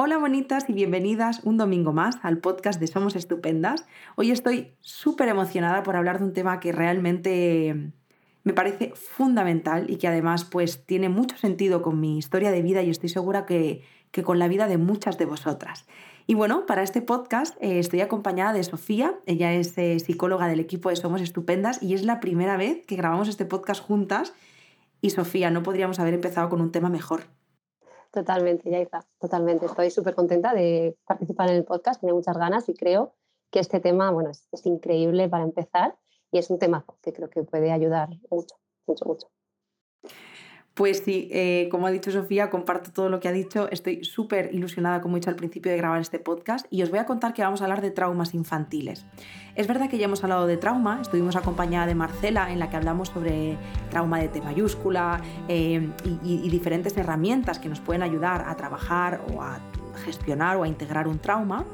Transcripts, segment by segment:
Hola bonitas y bienvenidas un domingo más al podcast de Somos Estupendas. Hoy estoy súper emocionada por hablar de un tema que realmente me parece fundamental y que además pues tiene mucho sentido con mi historia de vida y estoy segura que, con la vida de muchas de vosotras. Y bueno, para este podcast eh, estoy acompañada de Sofía, ella es eh, psicóloga del equipo de Somos Estupendas y es la primera vez que grabamos este podcast juntas y Sofía, no podríamos haber empezado con un tema mejor. Totalmente, Yaiza, totalmente. Estoy súper contenta de participar en el podcast, tenía muchas ganas y creo que este tema, bueno, es, es increíble para empezar y es un tema que creo que puede ayudar mucho, mucho, mucho. Pues sí, eh, como ha dicho Sofía, comparto todo lo que ha dicho. Estoy súper ilusionada, como he dicho al principio, de grabar este podcast y os voy a contar que vamos a hablar de traumas infantiles. Es verdad que ya hemos hablado de trauma, estuvimos acompañada de Marcela en la que hablamos sobre trauma de T mayúscula eh, y, y diferentes herramientas que nos pueden ayudar a trabajar o a gestionar o a integrar un trauma.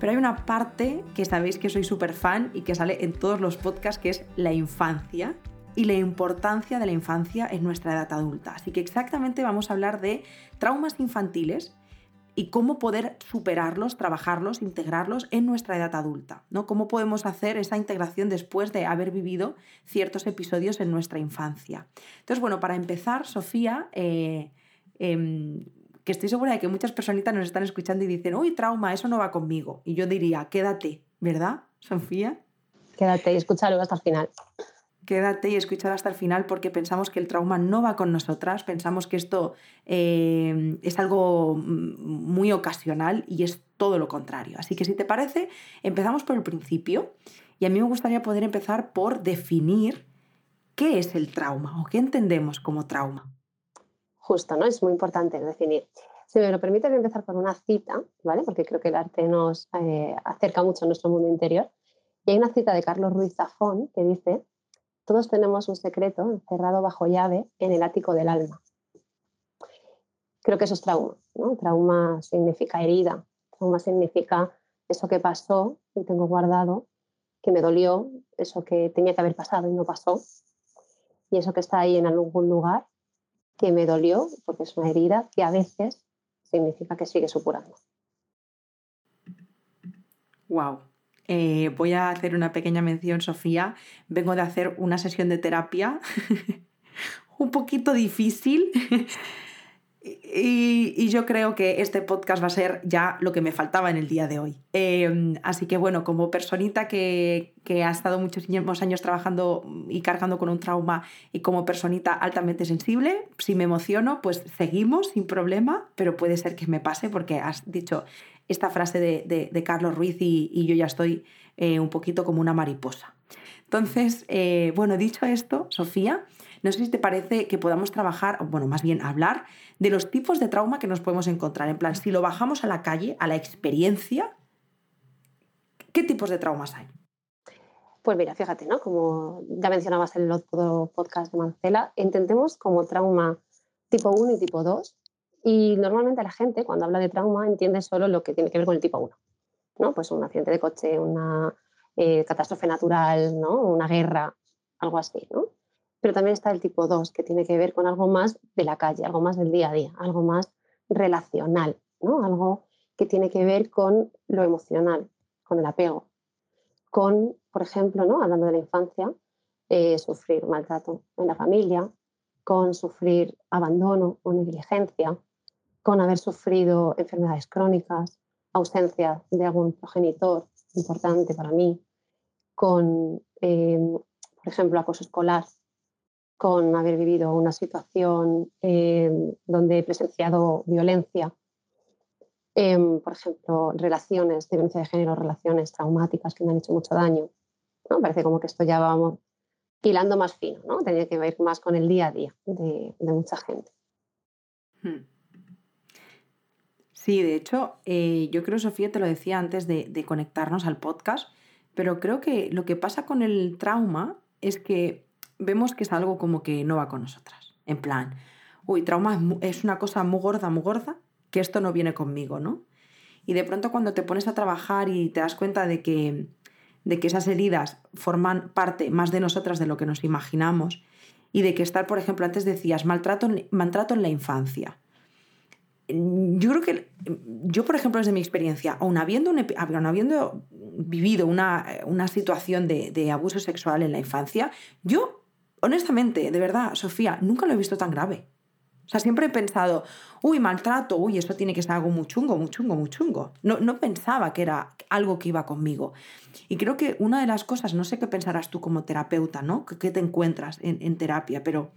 Pero hay una parte que sabéis que soy súper fan y que sale en todos los podcasts, que es la infancia y la importancia de la infancia en nuestra edad adulta. Así que exactamente vamos a hablar de traumas infantiles y cómo poder superarlos, trabajarlos, integrarlos en nuestra edad adulta, ¿no? Cómo podemos hacer esa integración después de haber vivido ciertos episodios en nuestra infancia. Entonces, bueno, para empezar, Sofía, eh, em, que estoy segura de que muchas personitas nos están escuchando y dicen, uy, trauma, eso no va conmigo. Y yo diría, quédate, ¿verdad, Sofía? Quédate y escúchalo hasta el final quédate y escúchala hasta el final porque pensamos que el trauma no va con nosotras, pensamos que esto eh, es algo mm, muy ocasional y es todo lo contrario. Así que si te parece, empezamos por el principio y a mí me gustaría poder empezar por definir qué es el trauma o qué entendemos como trauma. Justo, ¿no? Es muy importante definir. Si me lo permite, voy a empezar con una cita, ¿vale? Porque creo que el arte nos eh, acerca mucho a nuestro mundo interior. Y hay una cita de Carlos Ruiz Zafón que dice todos tenemos un secreto encerrado bajo llave en el ático del alma. Creo que eso es trauma. Trauma significa herida, trauma significa eso que pasó y tengo guardado, que me dolió, eso que tenía que haber pasado y no pasó, y eso que está ahí en algún lugar que me dolió, porque es una herida que a veces significa que sigue supurando. Wow, eh, voy a hacer una pequeña mención, Sofía. Vengo de hacer una sesión de terapia un poquito difícil. Y, yo creo que este podcast va a ser ya lo que me faltaba en el día de hoy. Em, así que bueno, como personita que, que, ha estado muchos años trabajando y cargando con un trauma y como personita altamente sensible, si me emociono, pues seguimos sin problema, pero puede ser que me pase porque has dicho esta frase de, Carlos Ruiz y, yo ya estoy eh, un poquito como una mariposa. Entonces, eh, bueno, dicho esto, Sofía, no sé si te parece que podamos trabajar, bueno, más bien hablar de los tipos de trauma que nos podemos encontrar. En plan, si lo bajamos a la calle, a la experiencia, ¿qué tipos de traumas hay? Pues mira, fíjate, ¿no? Como ya mencionabas en el otro podcast de Marcela, entendemos como trauma tipo 1 y tipo 2 y normalmente la gente cuando habla de trauma entiende solo lo que tiene que ver con el tipo 1, ¿no? Pues un accidente de coche, una eh, catástrofe natural, ¿no? Una guerra, algo así, ¿no? Pero también está el tipo 2, que tiene que ver con algo más de la calle, algo más del día a día, algo más relacional, ¿no? Algo que tiene que ver con lo emocional, con el apego, con, por ejemplo, ¿no? hablando de la infancia, eh, sufrir maltrato en la familia, con sufrir abandono o negligencia, con haber sufrido enfermedades crónicas, ausencia de algún progenitor importante para mí, con, eh, por ejemplo, acoso escolar, con haber vivido una situación eh, donde he presenciado violencia, em, por ejemplo, relaciones de violencia de género, relaciones traumáticas que me han hecho mucho daño. ¿no? Parece como que esto ya vamos hilando más fino, ¿no? Tenía que ver más con el día a día de, mucha gente. Hmm. Sí, de hecho, eh, yo creo, Sofía, te lo decía antes de conectarnos al podcast, pero creo que lo que pasa con el trauma es que vemos que es algo como que no va con nosotras. En plan, uy, trauma es una cosa muy gorda, muy gorda, que esto no viene conmigo, ¿no? Y de pronto cuando te pones a trabajar y te das cuenta de que, de que esas heridas forman parte más de nosotras de lo que nos imaginamos y de que estar, por ejemplo, antes decías maltrato, maltrato en la infancia. Yo creo que yo, por ejemplo, desde mi experiencia, aun habiendo, habiendo vivido una, una situación de, de, abuso sexual en la infancia, yo, honestamente, de verdad, Sofía, nunca lo he visto tan grave. O sea, siempre he pensado, uy, maltrato, uy, eso tiene que ser algo muy chungo, muy chungo, muy chungo. No, no pensaba que era algo que iba conmigo. Y creo que una de las cosas, no sé qué pensarás tú como terapeuta, ¿no? ¿Qué te encuentras en, en terapia? Pero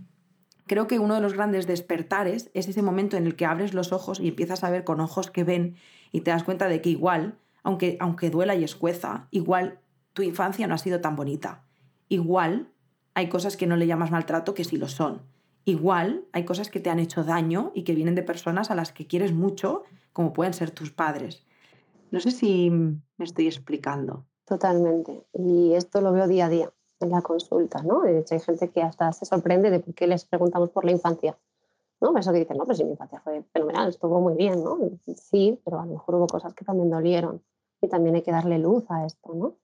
creo que uno de los grandes despertares es ese momento en el que abres los ojos y empiezas a ver con ojos que ven y te das cuenta de que igual, aunque, aunque duela y escueza, igual tu infancia no ha sido tan bonita. Igual hay cosas que no le llamas maltrato que sí lo son. Igual hay cosas que te han hecho daño y que vienen de personas a las que quieres mucho, como pueden ser tus padres. No sé si me estoy explicando. Totalmente. Y esto lo veo día a día en la consulta, ¿no? De hecho, hay gente que hasta se sorprende de por qué les preguntamos por la infancia. ¿no? Eso que dicen, no, pues si mi infancia fue fenomenal, estuvo muy bien, ¿no? Sí, pero a lo mejor hubo cosas que también dolieron y también hay que darle luz a esto, ¿no?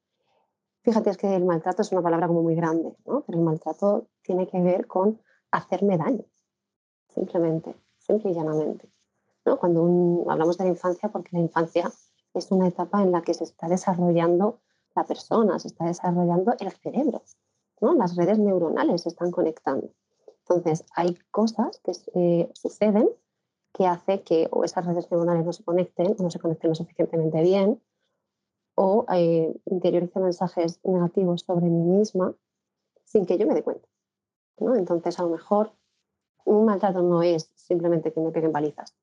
Fíjate, es que el maltrato es una palabra como muy grande, ¿no? Pero el maltrato tiene que ver con hacerme daño, simplemente, simple y llanamente. ¿no? Cuando hablamos de la infancia, porque la infancia es una etapa en la que se está desarrollando la persona, se está desarrollando el cerebro, ¿no? las redes neuronales se están conectando. Entonces, hay cosas que eh, suceden que hace que o esas redes neuronales no se conecten o no se conecten lo suficientemente bien o eh, interiorice mensajes negativos sobre mí misma sin que yo me dé cuenta. Entonces, a lo mejor un maltrato no es simplemente que me peguen balizas,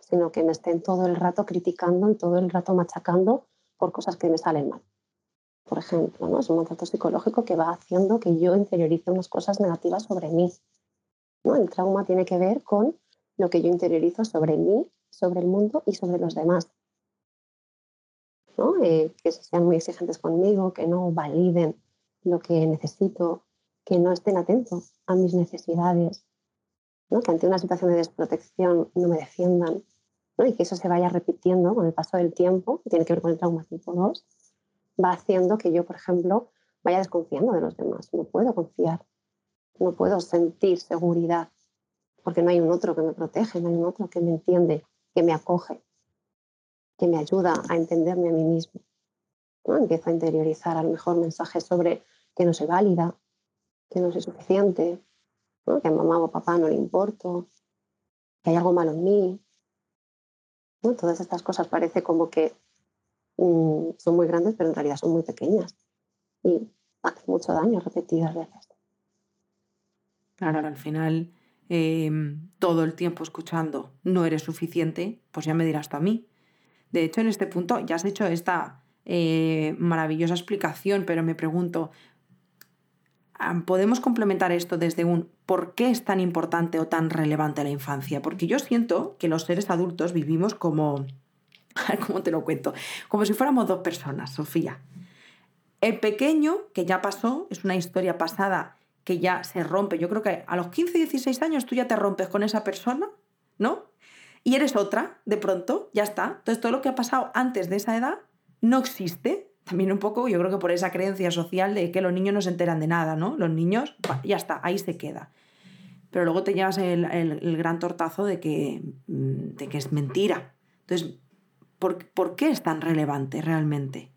sino que me estén todo el rato criticando y todo el rato machacando por cosas que me salen mal. Por ejemplo, ¿no? es un maltrato psicológico que va haciendo que yo interiorice unas cosas negativas sobre mí. ¿no? El trauma tiene que ver con lo que yo interiorizo sobre mí, sobre el mundo y sobre los demás. ¿no? Eh, que sean muy exigentes conmigo, que no validen lo que necesito, que no estén atentos a mis necesidades, ¿no? que ante una situación de desprotección no me defiendan, ¿no? y que eso se vaya repitiendo con el paso del tiempo, tiene que ver con el trauma tipo 2, va haciendo que yo, por ejemplo, vaya desconfiando de los demás. No puedo confiar, no puedo sentir seguridad, porque no hay un otro que me protege, no hay un otro que me entiende, que me acoge, que me ayuda a entenderme a mí mismo. ¿no? Empiezo a interiorizar a lo mejor mensajes sobre que no soy válida, que no soy suficiente, que a mamá o papá no le importo, que hay algo malo en mí. Todas estas cosas parece como que mm, son muy grandes, pero en realidad son muy pequeñas y hacen mucho daño repetidas veces. Claro, al final em, todo el tiempo escuchando no eres suficiente, pues ya me dirás tú a mí. De hecho, en este punto ya has hecho esta eh, maravillosa explicación, pero me pregunto, podemos complementar esto desde un por qué es tan importante o tan relevante la infancia. Porque yo siento que los seres adultos vivimos como... ¿Cómo te lo cuento? Como si fuéramos dos personas, Sofía. El pequeño, que ya pasó, es una historia pasada que ya se rompe. Yo creo que a los 15, 16 años tú ya te rompes con esa persona, ¿no? Y eres otra, de pronto, ya está. Entonces todo lo que ha pasado antes de esa edad no existe también un poco, yo creo que por esa creencia social de que los niños no se enteran de nada, ¿no? Los niños, ya está, ahí se queda. Pero luego te llevas el, gran tortazo de que, mm, de que es mentira. Entonces, ¿por, qué es tan relevante realmente?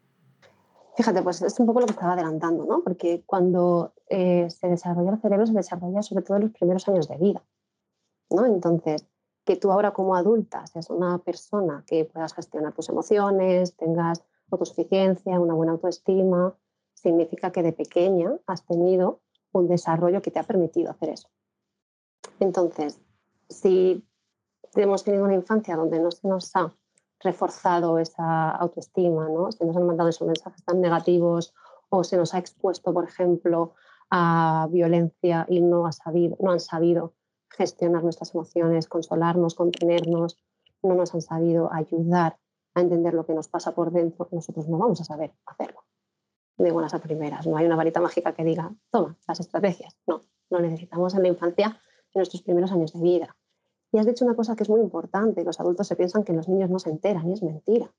Fíjate, pues es un poco lo que estaba adelantando, ¿no? Porque cuando eh, se desarrolla el cerebro, se desarrolla sobre todo en los primeros años de vida, ¿no? Entonces, que tú ahora como adulta seas una persona que puedas gestionar tus emociones, tengas autosuficiencia, una buena autoestima, significa que de pequeña has tenido un desarrollo que te ha permitido hacer eso. Entonces, si hemos tenido una infancia donde no se nos ha reforzado esa autoestima, ¿no? se nos han mandado esos mensajes tan negativos o se nos ha expuesto, por ejemplo, a violencia y no, ha sabido, no han sabido gestionar nuestras emociones, consolarnos, contenernos, no nos han sabido ayudar a entender lo que nos pasa por dentro, nosotros no vamos a saber hacerlo de buenas a primeras. No hay una varita mágica que diga, toma, las estrategias. No, lo necesitamos en la infancia, en nuestros primeros años de vida. Y has dicho una cosa que es muy importante, los adultos se piensan que los niños no se enteran y es mentira.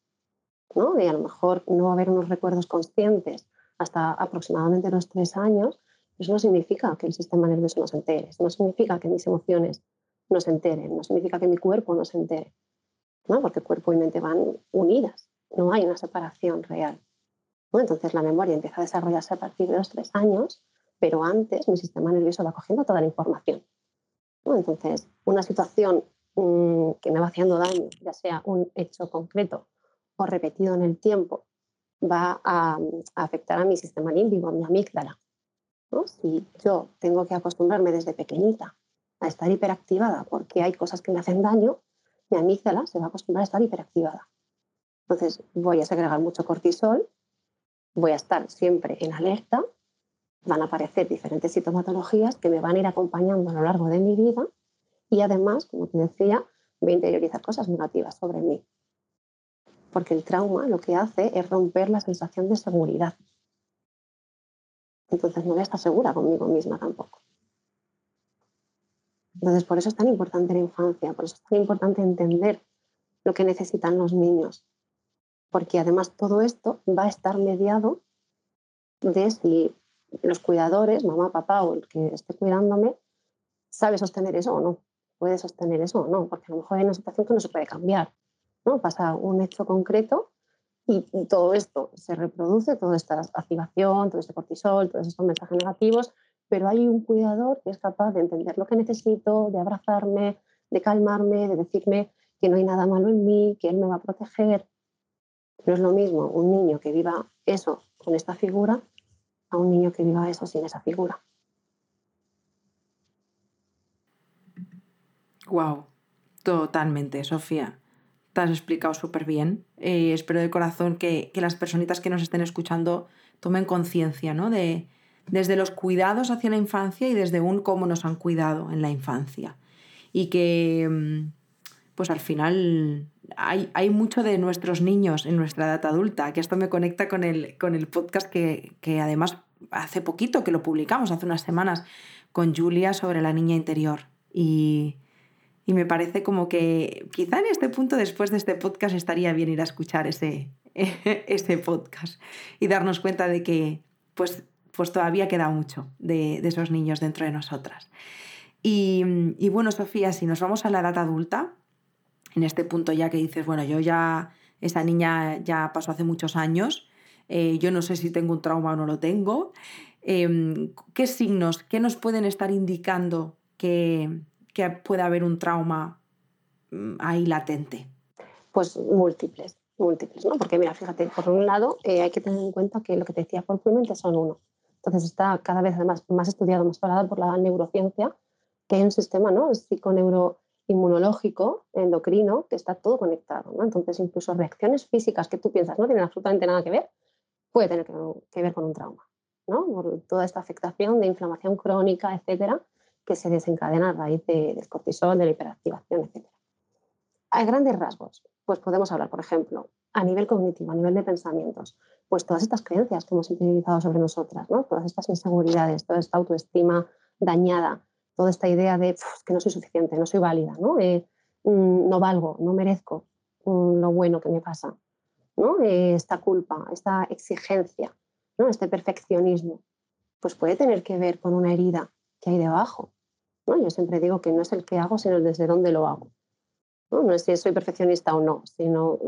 ¿no? Y a lo mejor no va a haber unos recuerdos conscientes hasta aproximadamente los tres años, eso no significa que el sistema nervioso no se entere, no significa que mis emociones no se enteren, no significa que mi cuerpo no se entere ¿no? porque cuerpo y mente van unidas, no hay una separación real. Entonces la memoria empieza a desarrollarse a partir de los tres años, pero antes mi sistema nervioso va cogiendo toda la información. Entonces, una situación mm, que me va haciendo daño, ya sea un hecho concreto o repetido en el tiempo, va a, afectar a mi sistema límbico, a mi amígdala. Si yo tengo que acostumbrarme desde pequeñita a estar hiperactivada porque hay cosas que me hacen daño, mi amígdala se va a acostumbrar a estar hiperactivada. Entonces voy a segregar mucho cortisol, voy a estar siempre en alerta, van a aparecer diferentes sintomatologías que me van a ir acompañando a lo largo de mi vida y además, como te decía, voy a interiorizar cosas negativas sobre mí. Porque el trauma lo que hace es romper la sensación de seguridad. Entonces no voy a estar segura conmigo misma tampoco. Entonces, por eso es tan importante la infancia, por eso es tan importante entender lo que necesitan los niños, porque además todo esto va a estar mediado de si los cuidadores, mamá, papá o el que esté cuidándome, sabe sostener eso o no, puede sostener eso o no, porque a lo mejor hay una situación que no se puede cambiar, ¿no? Pasa un hecho concreto y, todo esto se reproduce, toda esta activación, todo este cortisol, todos estos mensajes negativos, pero hay un cuidador que es capaz de entender lo que necesito, de abrazarme, de calmarme, de decirme que no hay nada malo en mí, que él me va a proteger. No es lo mismo un niño que viva eso con esta figura a un niño que viva eso sin esa figura. Wow, totalmente, Sofía. Te has explicado súper bien. Eh, espero de corazón que, que, las personitas que nos estén escuchando tomen conciencia, ¿no? De, desde los cuidados hacia la infancia y desde un cómo nos han cuidado en la infancia. Y que, mm, pues al final, hay, hay mucho de nuestros niños en nuestra edad adulta, que esto me conecta con el, con el podcast que, que además hace poquito que lo publicamos, hace unas semanas, con Julia sobre la niña interior. Y, y me parece como que quizá en este punto, después de este podcast, estaría bien ir a escuchar ese, ese podcast y darnos cuenta de que pues pues todavía queda mucho de, esos niños dentro de nosotras. Y, bueno, Sofía, si nos vamos a la edad adulta, en este punto ya que dices, bueno, yo ya, esa niña ya pasó hace muchos años, eh, yo no sé si tengo un trauma o no lo tengo, em, ¿qué signos, qué nos pueden estar indicando que, que puede haber un trauma mm, ahí latente? Pues múltiples, múltiples, ¿no? Porque mira, fíjate, por un lado eh, hay que tener en cuenta que lo que te decía propiamente son uno. Entonces está cada vez además más estudiado, más valorado por la neurociencia, que hay un sistema ¿no? Psiconeuroinmunológico, endocrino, que está todo conectado. ¿no? Entonces incluso reacciones físicas que tú piensas no tienen absolutamente nada que ver, puede tener que, ver con un trauma. ¿no? Por toda esta afectación de inflamación crónica, etcétera, que se desencadena a raíz del cortisol, de la hiperactivación, etcétera. Hay grandes rasgos. Pues podemos hablar, por ejemplo, a nivel cognitivo, a nivel de pensamientos, pues todas estas creencias que hemos interiorizado sobre nosotras, ¿no? todas estas inseguridades, toda esta autoestima dañada, toda esta idea de que no soy suficiente, no soy válida, no, eh, mm, no valgo, no merezco mm, lo bueno que me pasa, ¿no? Eh, esta culpa, esta exigencia, ¿no? este perfeccionismo, pues puede tener que ver con una herida que hay debajo. ¿no? Yo siempre digo que no es el que hago, sino desde dónde lo hago. ¿no? es si soy perfeccionista o no, sino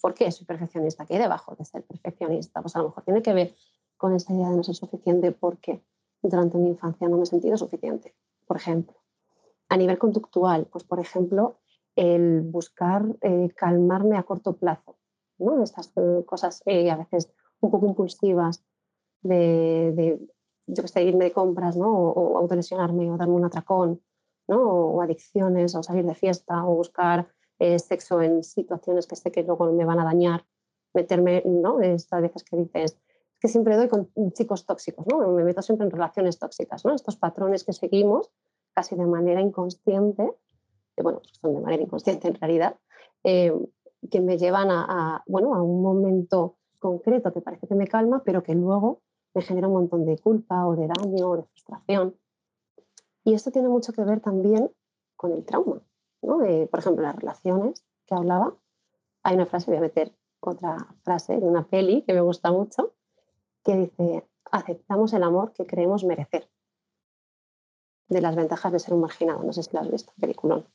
por qué soy perfeccionista, qué hay debajo de ser perfeccionista. Pues a lo mejor tiene que ver con esta idea de no ser suficiente porque durante mi infancia no me he sentido suficiente, por ejemplo. A nivel conductual, pues por ejemplo, el buscar eh, calmarme a corto plazo, ¿no? Estas eh, cosas eh, a veces un poco impulsivas de, de yo que sé, irme de compras, ¿no? O, o autolesionarme o darme un atracón, o adicciones, o salir de fiesta, o buscar eh, sexo en situaciones que sé que luego me van a dañar, meterme, ¿no? Estas veces que dices, que siempre doy con chicos tóxicos, ¿no? Me meto siempre en relaciones tóxicas, ¿no? Estos patrones que seguimos casi de manera inconsciente, que bueno, pues son de manera inconsciente en realidad, eh, que me llevan a, bueno, a un momento concreto que parece que me calma, pero que luego me genera un montón de culpa o de daño o de frustración. Y esto tiene mucho que ver también con el trauma. ¿no? por ejemplo, las relaciones que hablaba. Hay una frase, voy a meter otra frase de una peli que me gusta mucho, que dice, aceptamos el amor que creemos merecer. De las ventajas de ser un marginado. No sé si lo has visto, peliculón.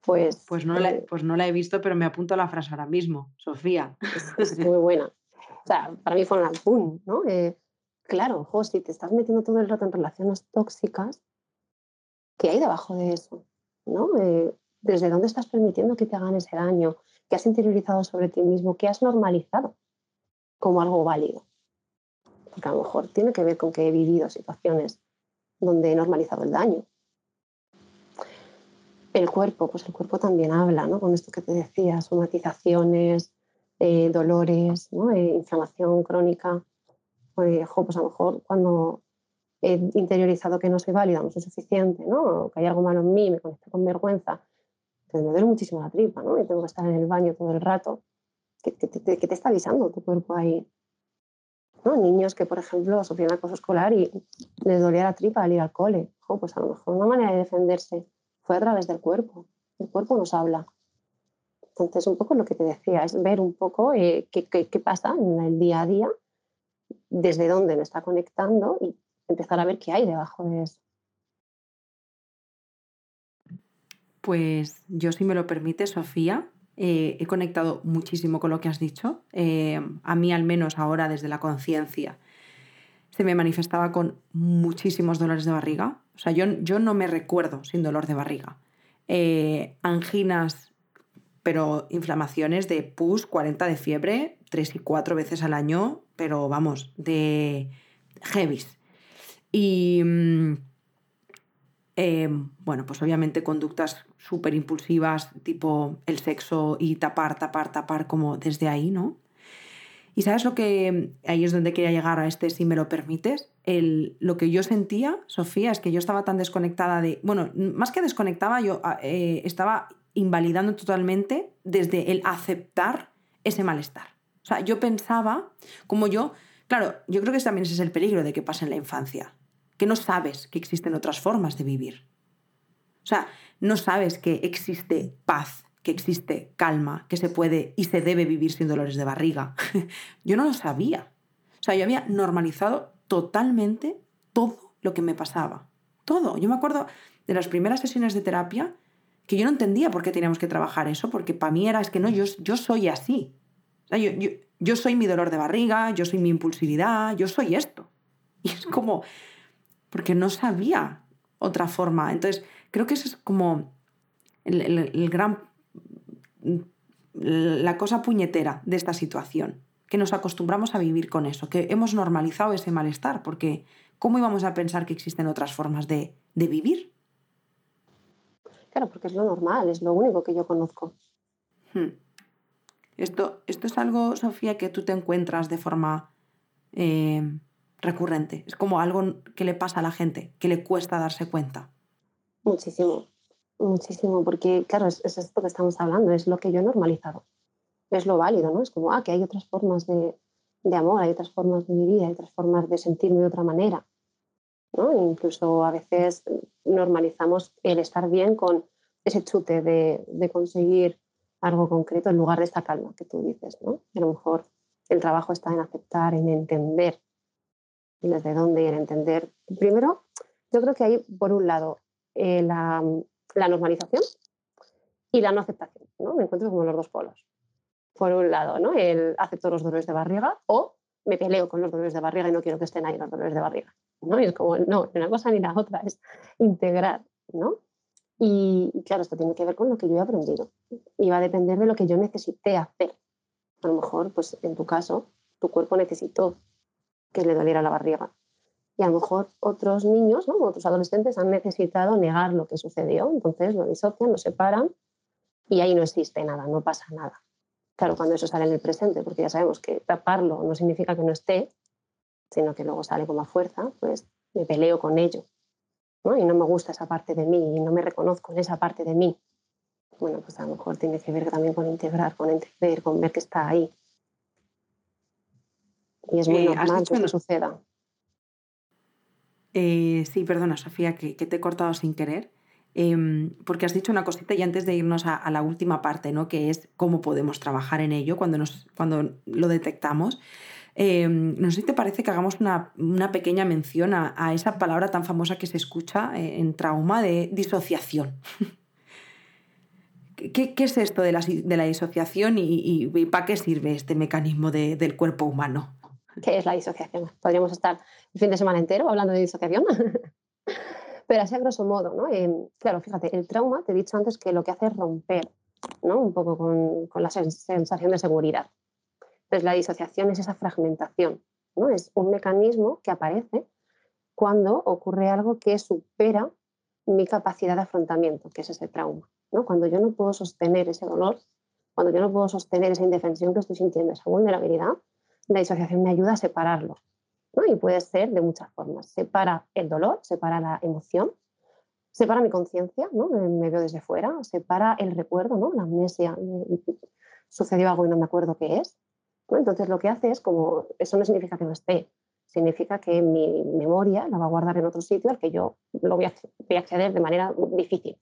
Pues, pues, no la, pues no la he visto, pero me apunto a la frase ahora mismo, Sofía. Es, muy buena. O sea, para mí fue un boom, ¿no? Eh, claro, ojo, si te estás metiendo todo el rato en relaciones tóxicas, ¿qué hay debajo de eso? ¿No? Eh, ¿Desde dónde estás permitiendo que te hagan ese daño? ¿Qué has interiorizado sobre ti mismo? ¿Qué has normalizado como algo válido? Porque a lo mejor tiene que ver con que he vivido situaciones donde he normalizado el daño. El cuerpo, pues el cuerpo también habla, ¿no? Con esto que te decía, somatizaciones, eh, dolores, ¿no? Eh, inflamación crónica. Pues, pues a lo mejor cuando he interiorizado que no soy válida, no soy suficiente, ¿no? que hay algo malo en mí, me conecto con vergüenza, pues me duele muchísimo la tripa, ¿no? Y tengo que estar en el baño todo el rato. ¿Qué, te está avisando tu cuerpo ahí? ¿No? Niños que, por ejemplo, sufrían acoso escolar y les dolía la tripa al ir al cole. pues a lo mejor una manera de defenderse fue a través del cuerpo. El cuerpo nos habla. Entonces, un poco lo que te decía, es ver un poco eh, qué, qué, pasa en el día a día, desde dónde me está conectando y empezar a ver qué hay debajo de eso. Pues yo, si me lo permite, Sofía, eh, he conectado muchísimo con lo que has dicho. Eh, a mí, al menos ahora, desde la conciencia, se me manifestaba con muchísimos dolores de barriga. O sea, yo, yo no me recuerdo sin dolor de barriga. anginas pero inflamaciones de pus, 40 de fiebre, 3 y 4 veces al año, pero vamos, de heavies. Y mm, em, bueno, pues obviamente conductas súper impulsivas, tipo el sexo y tapar, tapar, tapar, como desde ahí, ¿no? Y sabes lo que, ahí es donde quería llegar a este, si me lo permites, el, lo que yo sentía, Sofía, es que yo estaba tan desconectada de, bueno, más que desconectaba, yo ah, eh, estaba invalidando totalmente desde el aceptar ese malestar. O sea, yo pensaba, como yo, claro, yo creo que también ese es el peligro de que pase en la infancia, que no sabes que existen otras formas de vivir. O sea, no sabes que existe paz, que existe calma, que se puede y se debe vivir sin dolores de barriga. yo no lo sabía. O sea, yo había normalizado totalmente todo lo que me pasaba. Todo. Yo me acuerdo de las primeras sesiones de terapia que yo no entendía por qué teníamos que trabajar eso, porque para mí era, es que no, yo, yo soy así. yo, yo, soy mi dolor de barriga, yo soy mi impulsividad, yo soy esto. Y es como, porque no sabía otra forma. Entonces, creo que eso es como el, gran, la cosa puñetera de esta situación, que nos acostumbramos a vivir con eso, que hemos normalizado ese malestar, porque ¿cómo íbamos a pensar que existen otras formas de, de vivir? Claro, porque es lo normal, es lo único que yo conozco. Hmm. Esto, esto es algo, Sofía, que tú te encuentras de forma eh, recurrente. Es como algo que le pasa a la gente, que le cuesta darse cuenta. Muchísimo, muchísimo, porque claro, es, esto que estamos hablando, es lo que yo he normalizado. Es lo válido, ¿no? Es como, ah, que hay otras formas de, de amor, hay otras formas de vivir, hay otras formas de sentirme de otra manera. Incluso a veces normalizamos el estar bien con ese chute de, conseguir algo concreto en lugar de esta calma que tú dices. ¿no? a lo mejor el trabajo está en aceptar, en entender desde dónde ir, entender. Primero, yo creo que hay, por un lado, eh, la, normalización y la no aceptación. ¿no? Me encuentro como los dos polos. Por un lado, ¿no? el acepto los dolores de barriga o me peleo con los dolores de barriga y no quiero que estén ahí los dolores de barriga. ¿no? Y es como, no, ni una cosa ni la otra, es integrar, ¿no? Y, claro, esto tiene que ver con lo que yo he aprendido y va a depender de lo que yo necesité hacer. A lo mejor, pues en tu caso, tu cuerpo necesitó que le doliera la barriga. Y a lo mejor otros niños, ¿no? otros adolescentes han necesitado negar lo que sucedió, entonces lo disocian, lo separan y ahí no existe nada, no pasa nada. Claro, cuando eso sale en el presente, porque ya sabemos que taparlo no significa que no esté, sino que luego sale como a fuerza, pues me peleo con ello. ¿no? Y no me gusta esa parte de mí y no me reconozco en esa parte de mí. Bueno, pues a lo mejor tiene que ver también con integrar, con entender, con ver que está ahí. Y es muy eh, normal que eso suceda. Eh, sí, perdona, Sofía, que, te he cortado sin querer. Em, porque has dicho una cosita y antes de irnos a, la última parte, ¿no? que es cómo podemos trabajar en ello cuando, nos, cuando lo detectamos. Em, no sé si te parece que hagamos una, pequeña mención a, esa palabra tan famosa que se escucha eh, en trauma de disociación. ¿qué, es esto de la, de la disociación y, para qué sirve este mecanismo del cuerpo humano? ¿Qué es la disociación? Podríamos estar el fin de semana entero hablando de disociación. Pero así a grosso modo, ¿no? Em, claro, fíjate, el trauma, te he dicho antes que lo que hace es romper, ¿no? Un poco con, con la sensación de seguridad. Entonces, la disociación es esa fragmentación, ¿no? Es un mecanismo que aparece cuando ocurre algo que supera mi capacidad de afrontamiento, que es ese trauma. ¿no? Cuando yo no puedo sostener ese dolor, cuando yo no puedo sostener esa indefensión que estoy sintiendo, esa vulnerabilidad, la disociación me ayuda a separarlo. ¿no? Y puede ser de muchas formas. Separa el dolor, separa la emoción, separa mi conciencia, ¿no? me veo desde fuera, separa el recuerdo, ¿no? la amnesia, sucedió algo y no me acuerdo qué es. Entonces lo que hace es como, eso no significa que no esté, significa que mi memoria la va a guardar en otro sitio al que yo lo voy a, acceder de manera difícil,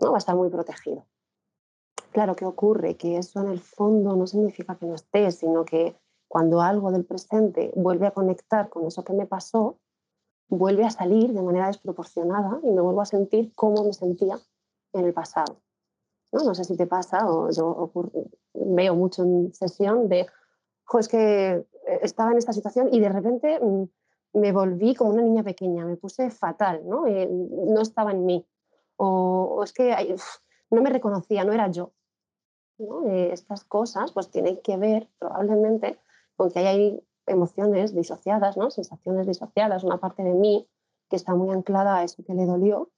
¿no? va a estar muy protegido. Claro, ¿qué ocurre? Que eso en el fondo no significa que no esté, sino que cuando algo del presente vuelve a conectar con eso que me pasó, vuelve a salir de manera desproporcionada y me vuelvo a sentir como me sentía en el pasado. No, no sé si te pasa o yo veo mucho en sesión de, es que eh, estaba en esta situación y de repente mm, me volví como una niña pequeña, me puse fatal, ¿no? Eh, no estaba en mí. O, es que no me reconocía, no era yo. Eh, estas cosas pues tienen que ver probablemente con que hay emociones disociadas, ¿no? sensaciones disociadas, una parte de mí que está muy anclada a eso que le dolió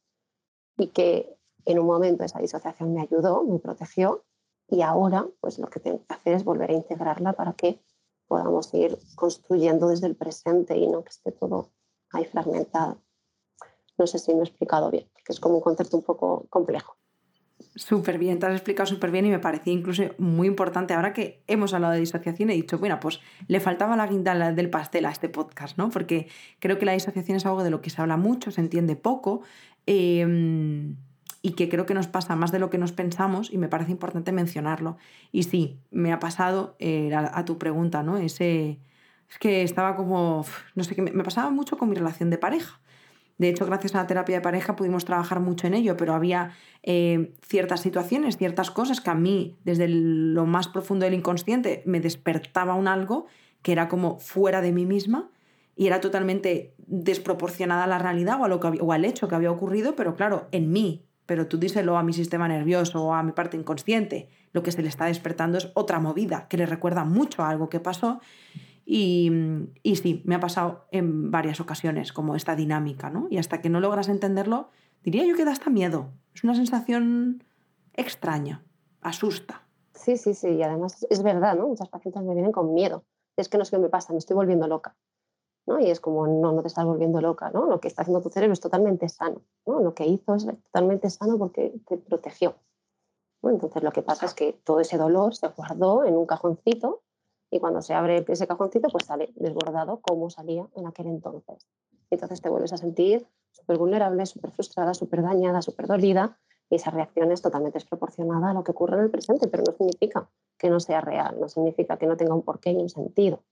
y que en un momento esa disociación me ayudó, me protegió y ahora pues lo que tengo que hacer es volver a integrarla para que podamos ir construyendo desde el presente y no que esté todo ahí fragmentado. No sé si me he explicado bien, que es como un concepto un poco complejo. Súper bien, te has explicado súper bien y me parecía incluso muy importante. Ahora que hemos hablado de disociación, he dicho, bueno, pues le faltaba la guinda del pastel a este podcast, ¿no? Porque creo que la disociación es algo de lo que se habla mucho, se entiende poco em, y que creo que nos pasa más de lo que nos pensamos y me parece importante mencionarlo. Y sí, me ha pasado eh, a, tu pregunta, ¿no? Ese. Es que estaba como. No sé qué, me pasaba mucho con mi relación de pareja de hecho, gracias a la terapia de pareja pudimos trabajar mucho en ello, pero había eh, ciertas situaciones, ciertas cosas que a mí, desde lo más profundo del inconsciente, me despertaba un algo que era como fuera de mí misma y era totalmente desproporcionada a la realidad o, o al hecho que había ocurrido, pero claro, en mí. Pero tú díselo a mi sistema nervioso o a mi parte inconsciente. Lo que se le está despertando es otra movida que le recuerda mucho a algo que pasó y, y, sí, me ha pasado en varias ocasiones como esta dinámica, ¿no? Y hasta que no logras entenderlo, diría yo que da hasta miedo. Es una sensación extraña, asusta. Sí, sí, sí, y además es verdad, ¿no? Muchas pacientes me vienen con miedo. Es que no sé qué me pasa, me estoy volviendo loca. ¿no? Y es como, no, no te estás volviendo loca, ¿no? Lo que está haciendo tu cerebro es totalmente sano, ¿no? Lo que hizo es totalmente sano porque te protegió. Entonces lo que pasa es que todo ese dolor se guardó en un cajoncito y cuando se abre ese cajoncito, pues sale desbordado como salía en aquel entonces. Entonces te vuelves a sentir súper vulnerable, súper frustrada, súper dañada, súper dolida y esa reacción es totalmente desproporcionada a lo que ocurre en el presente, pero no significa que no sea real, no significa que no tenga un porqué y un sentido.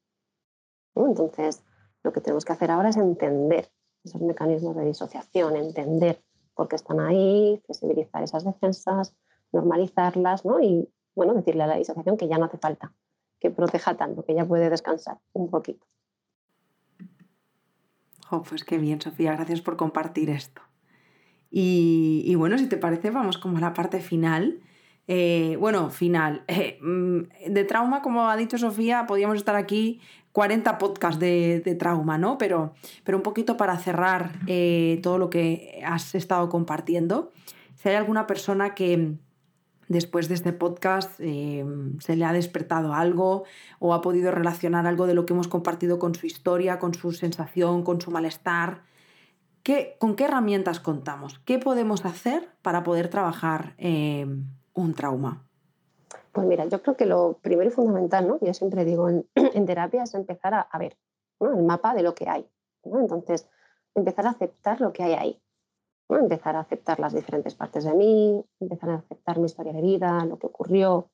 Entonces, lo que tenemos que hacer ahora es entender esos mecanismos de disociación, entender por qué están ahí, flexibilizar esas defensas, normalizarlas ¿no? y bueno, decirle a la disociación que ya no hace falta que proteja tanto, que ya puede descansar un poquito. Oh, pues qué bien, Sofía, gracias por compartir esto. Y, bueno, si te parece, vamos como a la parte final. Eh, bueno, final. Eh, mm, de trauma, como ha dicho Sofía, podríamos estar aquí 40 podcasts de, trauma, ¿no? Pero, pero un poquito para cerrar eh, todo lo que has estado compartiendo. Si hay alguna persona que, después de este podcast eh, se le ha despertado algo o ha podido relacionar algo de lo que hemos compartido con su historia, con su sensación, con su malestar. ¿Qué, ¿Con qué herramientas contamos? ¿Qué podemos hacer para poder trabajar eh, un trauma? Pues mira, yo creo que lo primero y fundamental, ¿no? yo siempre digo en, terapia, es empezar a, ver el mapa de lo que hay. Entonces, empezar a aceptar lo que hay ahí. Empezar a aceptar las diferentes partes de mí, empezar a aceptar mi historia de vida, lo que ocurrió,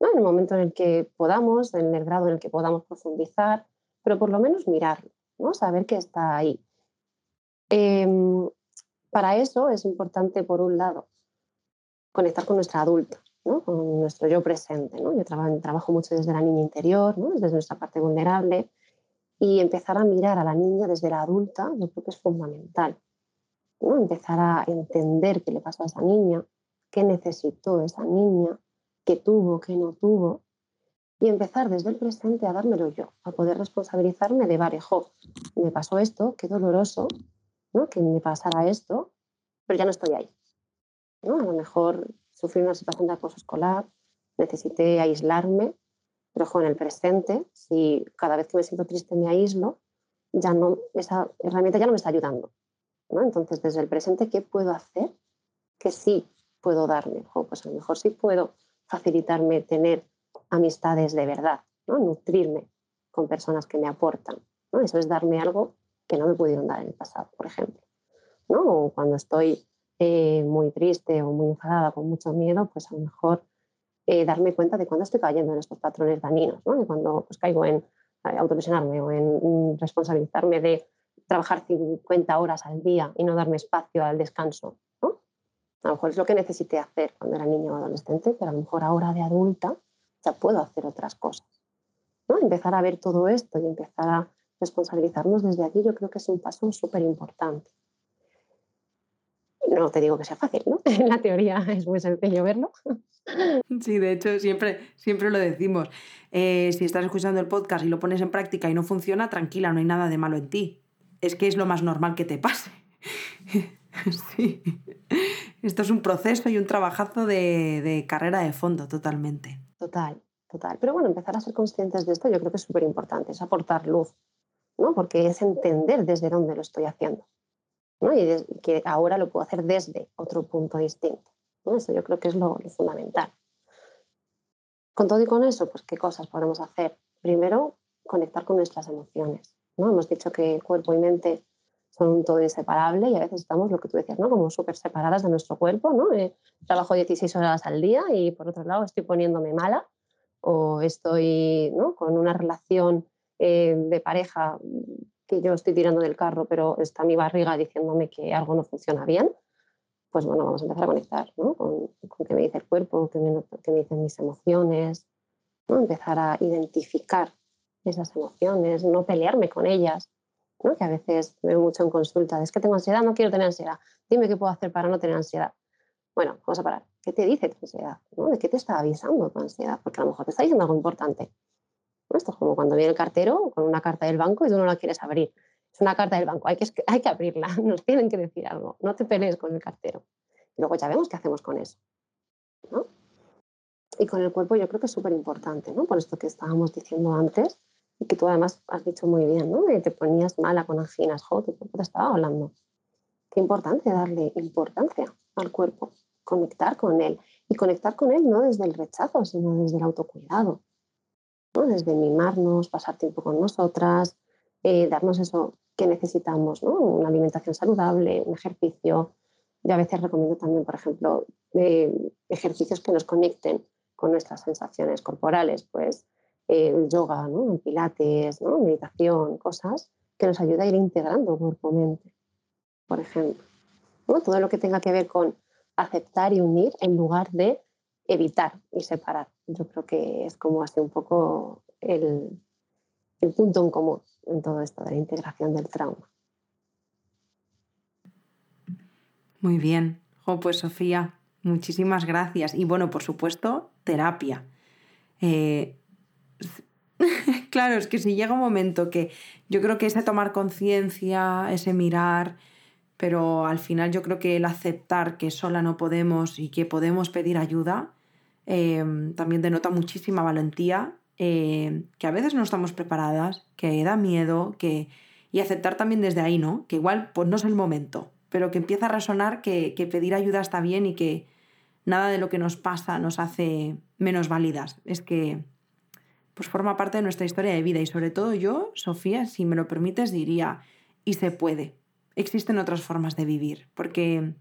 en el momento en el que podamos, en el grado en el que podamos profundizar, pero por lo menos mirarlo, ¿no? saber que está ahí. Em, para eso es importante, por un lado, conectar con nuestra adulta, ¿no? con nuestro yo presente. ¿no? Yo trabajo, trabajo mucho desde la niña interior, ¿no? desde nuestra parte vulnerable, y empezar a mirar a la niña desde la adulta, yo creo que es fundamental. ¿No? Empezar a entender qué le pasó a esa niña, qué necesitó esa niña, qué tuvo, qué no tuvo, y empezar desde el presente a dármelo yo, a poder responsabilizarme de, vale, jo, me pasó esto, qué doloroso, ¿no? que me pasara esto, pero ya no estoy ahí. ¿no? A lo mejor sufrí una situación de acoso escolar, necesité aislarme, pero en el presente, si cada vez que me siento triste me aíslo, ya no, esa herramienta ya no me está ayudando. ¿No? Entonces, desde el presente, ¿qué puedo hacer que sí puedo darme? pues a lo mejor sí puedo facilitarme tener amistades de verdad, ¿no? nutrirme con personas que me aportan. ¿no? Eso es darme algo que no me pudieron dar en el pasado, por ejemplo. ¿no? O cuando estoy eh, muy triste o muy enfadada, con mucho miedo, pues a lo mejor eh, darme cuenta de cuando estoy cayendo en estos patrones dañinos, ¿no? de cuando pues, caigo en eh, autolesionarme o en responsabilizarme de trabajar 50 horas al día y no darme espacio al descanso. ¿no? A lo mejor es lo que necesité hacer cuando era niña o adolescente, pero a lo mejor ahora de adulta ya puedo hacer otras cosas. ¿no? Empezar a ver todo esto y empezar a responsabilizarnos desde aquí, yo creo que es un paso súper importante. No te digo que sea fácil, ¿no? En la teoría es muy sencillo verlo. Sí, de hecho, siempre, siempre lo decimos. Eh, si estás escuchando el podcast y lo pones en práctica y no funciona, tranquila, no hay nada de malo en ti. Es que es lo más normal que te pase. sí. Esto es un proceso y un trabajazo de, carrera de fondo, totalmente. Total, total. Pero bueno, empezar a ser conscientes de esto yo creo que es súper importante, es aportar luz, ¿no? Porque es entender desde dónde lo estoy haciendo, ¿no? Y que ahora lo puedo hacer desde otro punto distinto. ¿no? Eso yo creo que es lo, fundamental. Con todo y con eso, pues qué cosas podemos hacer. Primero, conectar con nuestras emociones. ¿No? Hemos dicho que cuerpo y mente son un todo inseparable y a veces estamos, lo que tú decías, ¿no? como súper separadas de nuestro cuerpo. ¿no? Eh, trabajo 16 horas al día y por otro lado estoy poniéndome mala o estoy ¿no? con una relación eh, de pareja que yo estoy tirando del carro, pero está mi barriga diciéndome que algo no funciona bien, pues bueno, vamos a empezar a conectar ¿no? con, con, qué me dice el cuerpo, qué me, qué me dicen mis emociones, ¿no? empezar a identificar esas emociones, no pelearme con ellas, ¿no? que a veces veo mucho en consulta, es que tengo ansiedad, no quiero tener ansiedad, dime qué puedo hacer para no tener ansiedad. Bueno, vamos a parar. ¿Qué te dice tu ansiedad? ¿De qué te está avisando tu ansiedad? Porque a lo mejor te está diciendo algo importante. Esto es como cuando viene el cartero con una carta del banco y tú no la quieres abrir. Es una carta del banco, hay que, hay que abrirla, nos tienen que decir algo. No te pelees con el cartero. Y luego ya vemos qué hacemos con eso. ¿no? Y con el cuerpo yo creo que es súper importante, ¿no? por esto que estábamos diciendo antes, y que tú además has dicho muy bien, ¿no? te ponías mala con anginas, jo, te estaba hablando. Qué importante darle importancia al cuerpo, conectar con él. Y conectar con él no desde el rechazo, sino desde el autocuidado. ¿no? Desde mimarnos, pasar tiempo con nosotras, eh, darnos eso que necesitamos, ¿no? Una alimentación saludable, un ejercicio. Yo a veces recomiendo también, por ejemplo, eh, ejercicios que nos conecten con nuestras sensaciones corporales, pues el yoga, ¿no? pilates, ¿no? meditación, cosas que nos ayuda a ir integrando cuerpo-mente, por ejemplo. ¿no? Todo lo que tenga que ver con aceptar y unir en lugar de evitar y separar. Yo creo que es como hace un poco el, el punto en común en todo esto de la integración del trauma. Muy bien. pues Sofía, muchísimas gracias. Y bueno, por supuesto, terapia. Eh, claro, es que si llega un momento que yo creo que ese tomar conciencia, ese mirar, pero al final yo creo que el aceptar que sola no podemos y que podemos pedir ayuda, em, también denota muchísima valentía, em, que a veces no estamos preparadas, que da miedo, que... y aceptar también desde ahí, ¿no? Que igual pues no es el momento, pero que empieza a resonar que, que pedir ayuda está bien y que nada de lo que nos pasa nos hace menos válidas. Es que pues forma parte de nuestra historia de vida y sobre todo yo, Sofía, si me lo permites, diría, y se puede. Existen otras formas de vivir, porque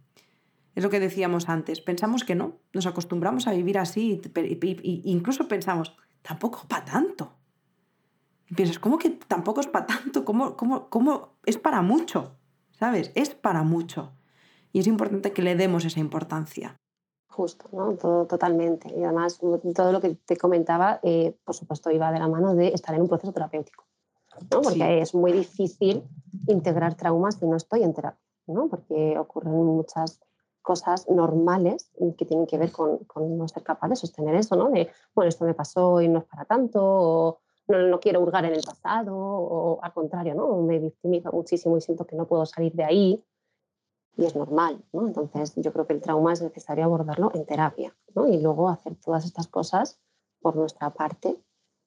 es lo que decíamos antes, pensamos que no, nos acostumbramos a vivir así e incluso pensamos, tampoco para tanto. Y piensas, ¿cómo que tampoco es para tanto? ¿Cómo, cómo, ¿Cómo es para mucho? ¿Sabes? Es para mucho. Y es importante que le demos esa importancia. Justo, ¿no? Todo totalmente. Y además, todo lo que te comentaba, eh, por supuesto, iba de la mano de estar en un proceso terapéutico, ¿no? Porque es muy difícil integrar traumas si no estoy en terapia, ¿no? Porque ocurren muchas cosas normales que tienen que ver con, con, no ser capaz de sostener eso, ¿no? De, bueno, esto me pasó y no es para tanto, o no, no quiero hurgar en el pasado, o al contrario, ¿no? Me victimizo muchísimo y siento que no puedo salir de ahí, y es normal, ¿no? Entonces yo creo que el trauma es necesario abordarlo en terapia, ¿no? Y luego hacer todas estas cosas por nuestra parte,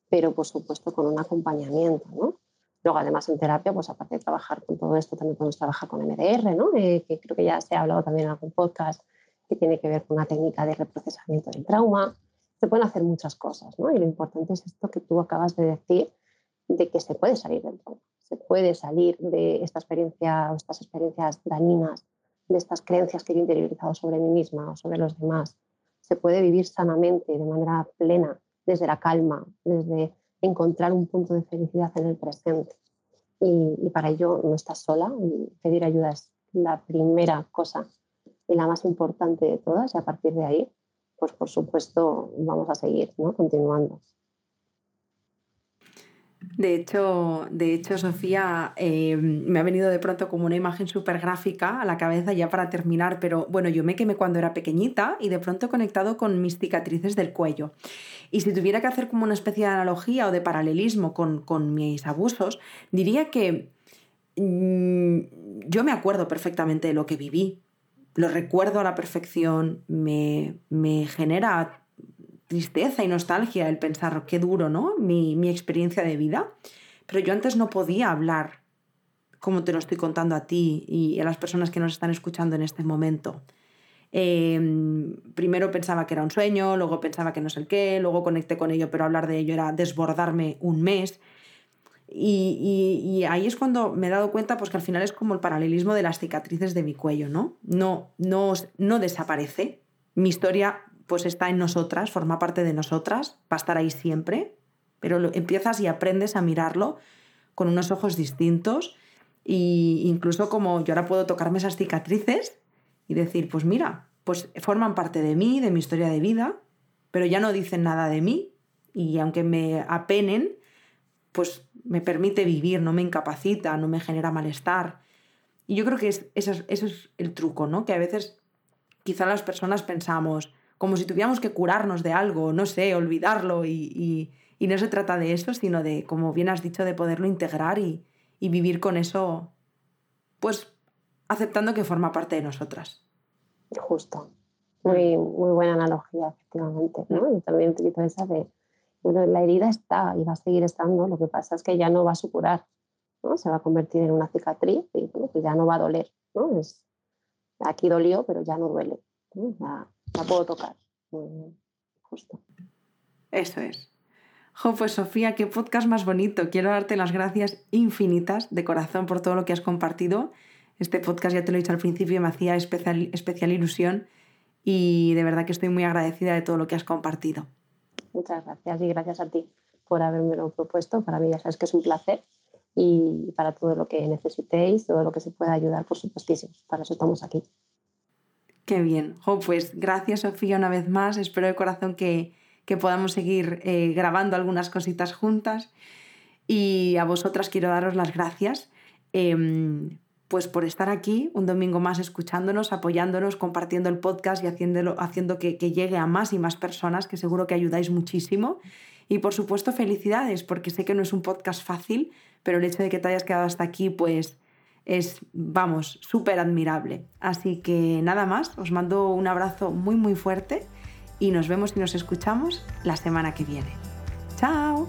pero por supuesto con un acompañamiento, ¿no? Luego además en terapia, pues aparte de trabajar con todo esto, también podemos trabajar con MDR, ¿no? Eh, que creo que ya se ha hablado también en algún podcast que tiene que ver con una técnica de reprocesamiento del trauma. Se pueden hacer muchas cosas, ¿no? Y lo importante es esto que tú acabas de decir, de que se puede salir del trauma, se puede salir de esta experiencia o estas experiencias dañinas de estas creencias que he interiorizado sobre mí misma o sobre los demás. Se puede vivir sanamente, de manera plena, desde la calma, desde encontrar un punto de felicidad en el presente. Y, para ello no estás sola pedir ayuda es la primera cosa y la más importante de todas. Y a partir de ahí, pues por supuesto vamos a seguir ¿no? continuando. De hecho, de hecho Sofía, eh, me ha venido de pronto como una imagen súper gráfica a la cabeza ya para terminar, pero bueno, yo me quemé cuando era pequeñita y de pronto he conectado con mis cicatrices del cuello. Y si tuviera que hacer como una especie de analogía o de paralelismo con, con mis abusos, diría que mm, yo me acuerdo perfectamente de lo que viví, lo recuerdo a la perfección, me, me genera tristeza y nostalgia el pensar qué duro, ¿no? Mi, experiencia de vida. Pero yo antes no podía hablar como te lo estoy contando a ti y a las personas que nos están escuchando en este momento. Em, primero pensaba que era un sueño, luego pensaba que no sé qué, luego conecté con ello, pero hablar de ello era desbordarme un mes. Y, ahí es cuando me he dado cuenta pues, que al final es como el paralelismo de las cicatrices de mi cuello, ¿no? No, no, no desaparece. Mi historia pues está en nosotras, forma parte de nosotras, va a estar ahí siempre, pero empiezas y aprendes a mirarlo con unos ojos distintos e incluso como yo ahora puedo tocarme esas cicatrices y decir, pues mira, pues forman parte de mí, de mi historia de vida, pero ya no dicen nada de mí y aunque me apenen, pues me permite vivir, no me incapacita, no me genera malestar. Y yo creo que es, eso, es, es el truco, ¿no? Que a veces quizá las personas pensamos, como si tuviéramos que curarnos de algo, no sé, olvidarlo y, no se trata de eso, sino de, como bien has dicho, de poderlo integrar y, vivir con eso, pues aceptando que forma parte de nosotras. Justo. Muy, muy buena analogía, efectivamente. ¿no? Y también utilizo esa de, bueno, la herida está y va a seguir estando, lo que pasa es que ya no va a supurar, ¿no? se va a convertir en una cicatriz y pues ya no va a doler. ¿no? Es, aquí dolió, pero ya no duele. La puedo tocar. justo. Eso es. Jo, pues Sofía, qué podcast más bonito. Quiero darte las gracias infinitas de corazón por todo lo que has compartido. Este podcast, ya te lo he dicho al principio, me hacía especial, especial ilusión y de verdad que estoy muy agradecida de todo lo que has compartido. Muchas gracias y gracias a ti por lo propuesto. Para mí ya sabes que es un placer y para todo lo que necesitéis, todo lo que se pueda ayudar, por supuestísimo. Para eso estamos aquí. Qué bien. pues gracias Sofía una vez más. Espero de corazón que, podamos seguir eh, grabando algunas cositas juntas. Y a vosotras quiero daros las gracias em, pues por estar aquí un domingo más escuchándonos, apoyándonos, compartiendo el podcast y haciéndolo, haciendo que, que llegue a más y más personas, que seguro que ayudáis muchísimo. Y por supuesto, felicidades, porque sé que no es un podcast fácil, pero el hecho de que te hayas quedado hasta aquí, pues es, vamos, súper admirable. Así que nada más, os mando un abrazo muy muy fuerte y nos vemos y nos escuchamos la semana que viene. ¡Chao!